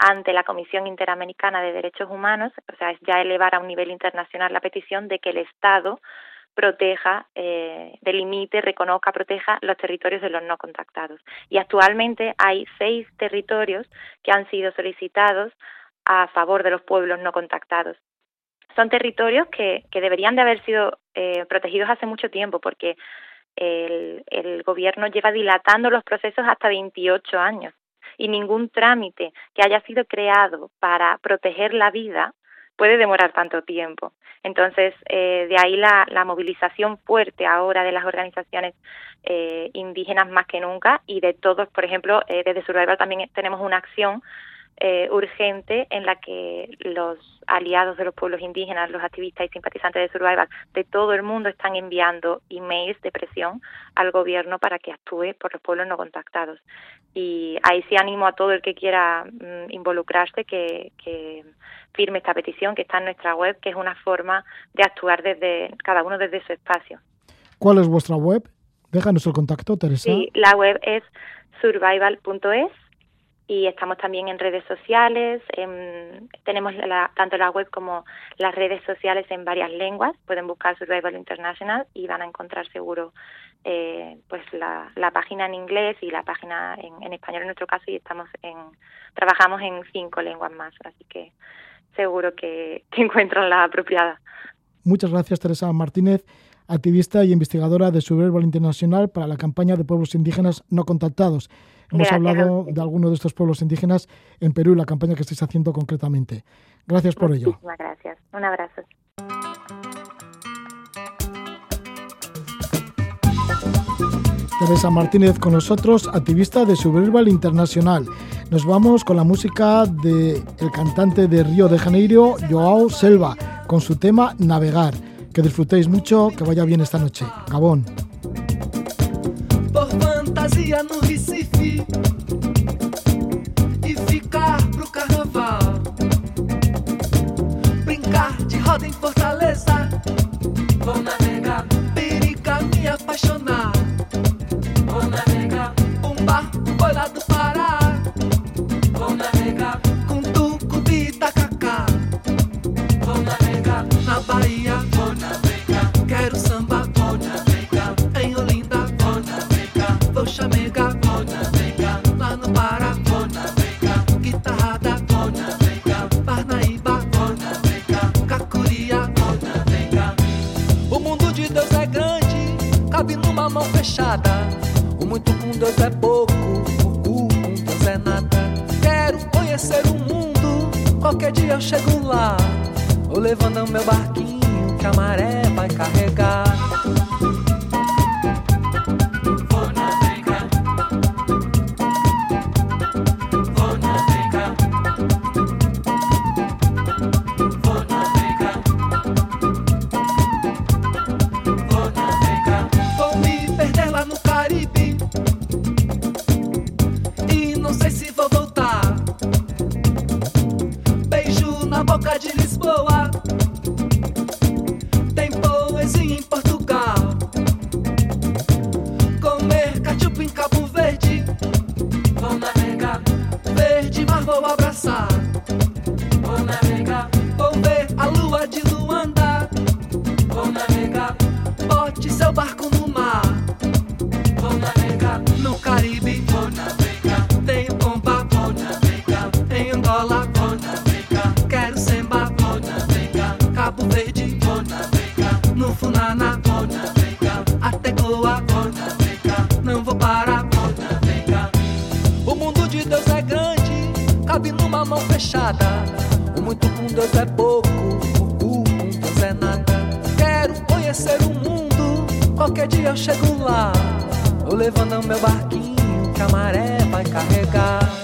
S5: ante la Comisión Interamericana de Derechos Humanos, o sea, es ya elevar a un nivel internacional la petición de que el Estado proteja, eh, delimite, reconozca, proteja los territorios de los no contactados. Y actualmente hay seis territorios que han sido solicitados a favor de los pueblos no contactados. Son territorios que, que deberían de haber sido eh, protegidos hace mucho tiempo porque el, el gobierno lleva dilatando los procesos hasta 28 años y ningún trámite que haya sido creado para proteger la vida puede demorar tanto tiempo. Entonces, eh, de ahí la, la, movilización fuerte ahora de las organizaciones eh, indígenas más que nunca y de todos, por ejemplo, eh, desde Survival también tenemos una acción eh, urgente en la que los aliados de los pueblos indígenas, los activistas y simpatizantes de Survival de todo el mundo están enviando emails de presión al gobierno para que actúe por los pueblos no contactados. Y ahí sí animo a todo el que quiera mm, involucrarse que, que firme esta petición que está en nuestra web, que es una forma de actuar desde cada uno desde su espacio.
S1: ¿Cuál es vuestra web? Déjanos el contacto, Teresa.
S5: Sí, la web es survival.es y estamos también en redes sociales. tenemos tanto la web como las redes sociales en varias lenguas. Pueden buscar Survival International y van a encontrar seguro eh, pues la, página en inglés y la página en, español en nuestro caso y estamos en trabajamos en cinco lenguas más, así que seguro que, que encuentran la apropiada.
S1: Muchas gracias, Teresa Martínez activista y investigadora de Survival Internacional para la campaña de pueblos indígenas no contactados. Hemos hablado de algunos de estos pueblos indígenas en Perú y la campaña que estáis haciendo concretamente. Gracias por ello.
S5: Muchísimas gracias. Un abrazo.
S1: Teresa Martínez con nosotros, activista de Survival Internacional. Nos vamos con la música del el cantante de Río de Janeiro, Joao Selva, con su tema Navegar. Que disfrutéis mucho, que vaya bien esta noche. Gabón.
S6: Fantasia no Recife e ficar pro carnaval. Brincar de roda em Fortaleza. Vou navegar, periga me apaixonar. Vou navegar, um bar, boi lá do Pará. Vou navegar, com tucubi e tacacá. Lá. Vou levando meu barquinho que a maré vai carregar. numa mão fechada. O muito com Deus é pouco, O com Deus é nada. Quero conhecer o mundo, qualquer dia eu chego lá. Vou levando meu barquinho que a maré vai carregar.